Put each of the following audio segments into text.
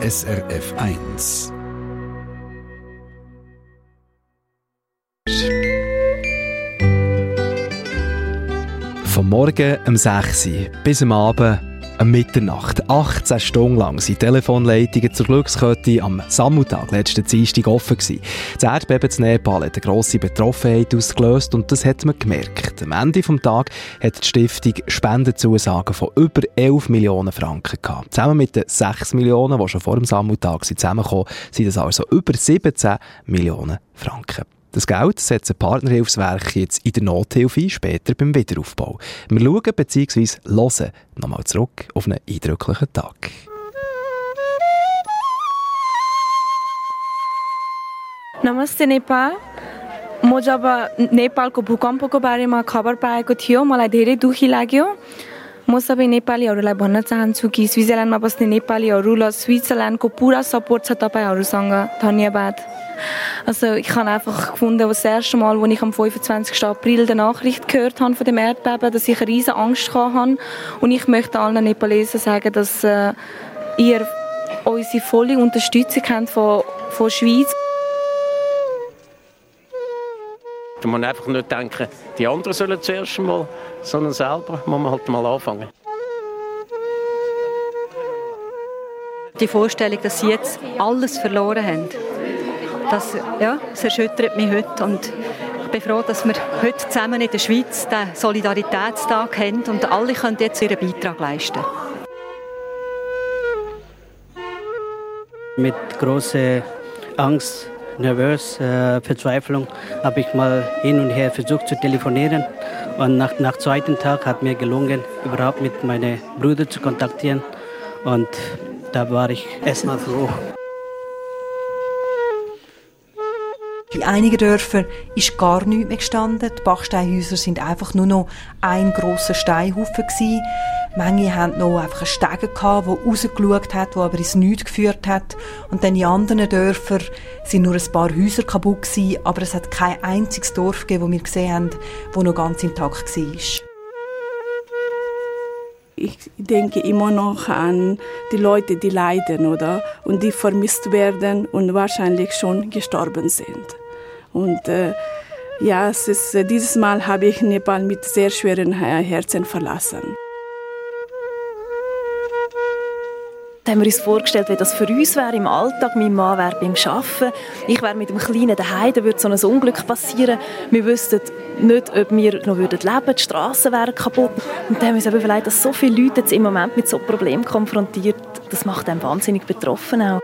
SRF 1. Vom Morgen um 6 Uhr bis am Abend um Mitternacht. 18 Stunden lang sind Telefonleitungen zur Glückskette am Sammeltag letzten Dienstag offen gewesen. Das Erdbeben in Nepal hat eine grosse Betroffenheit ausgelöst und das hat man gemerkt. Am Ende des Tages hat die Stiftung Spendenzusagen von über 11 Millionen Franken gehabt. Zusammen mit den 6 Millionen, die schon vor dem Sammeltag zusammengekommen sind, sind das also über 17 Millionen Franken. Das Geld setzen Partnerhilfswerke jetzt in der Nothilfe ein, später beim Wiederaufbau. Wir schauen bzw. hören nochmal zurück auf einen eindrücklichen Tag. नमस्ते नेपाल म जब नेपालको भूकम्पको बारेमा खबर पाएको थियो मलाई धेरै दुखी लाग्यो म सबै नेपालीहरूलाई भन्न चाहन्छु कि स्विजरल्यान्डमा बस्ने नेपालीहरू र स्विजरल्यान्डको पुरा सपोर्ट छ तपाईँहरूसँग धन्यवाद also ich habe einfach gefunden, das erste Mal, als ich am 25. April die Nachricht gehört habe von dem Erdbeben, dass ich eine riesige Angst hatte. Und ich möchte allen Nepalesen sagen, dass äh, ihr unsere volle Unterstützung habt von, von der Schweiz. Man muss einfach nicht denken, die anderen sollen zuerst mal, sondern selber muss man halt mal anfangen. Die Vorstellung, dass sie jetzt alles verloren haben, das, ja, das erschüttert mich heute und ich bin froh, dass wir heute zusammen in der Schweiz den Solidaritätstag haben und alle können jetzt ihren Beitrag leisten. Mit großer Angst, nervös, äh, Verzweiflung habe ich mal hin und her versucht zu telefonieren und nach, nach zweiten Tag hat mir gelungen, überhaupt mit meinem Bruder zu kontaktieren und da war ich erstmal froh. Bei einigen Dörfern ist gar nichts mehr gestanden. Die Bachsteinhäuser sind einfach nur noch ein grosser Steinhaufen gewesen. Manche hatten noch einfach einen Stegen gehabt, der rausgeschaut hat, der aber ins Nichts geführt hat. Und dann in anderen Dörfern sind nur ein paar Häuser kaputt gewesen, aber es hat kein einziges Dorf gegeben, das wir gesehen haben, das noch ganz intakt war. Ich denke immer noch an die Leute, die leiden, oder? Und die vermisst werden und wahrscheinlich schon gestorben sind. Und äh, ja, es ist, äh, dieses Mal habe ich Nepal mit sehr schweren Herzen verlassen. Da haben wir uns vorgestellt, wie das für uns wäre im Alltag. Mein Mann wäre beim Arbeiten, ich wäre mit dem Kleinen daheim, da würde so ein Unglück passieren. Wir wüssten nicht, ob wir noch leben würden die Straßen wären kaputt. Und dann haben wir uns überlegt, dass so viele Leute jetzt im Moment mit so Problemen konfrontiert, das macht einen wahnsinnig betroffen auch.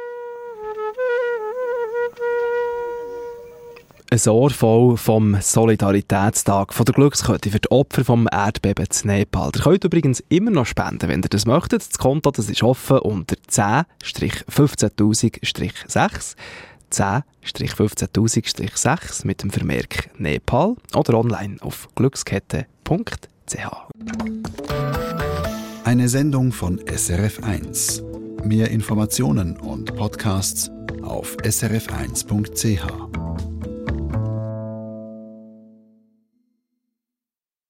Ein vom Solidaritätstag von der Glückskette für die Opfer vom Erdbeben in Nepal. Ihr könnt übrigens immer noch spenden, wenn ihr das möchtet. Das Konto das ist offen unter 10-15000-6 10-15000-6 mit dem Vermerk Nepal oder online auf glückskette.ch. Eine Sendung von SRF1. Mehr Informationen und Podcasts auf srf1.ch.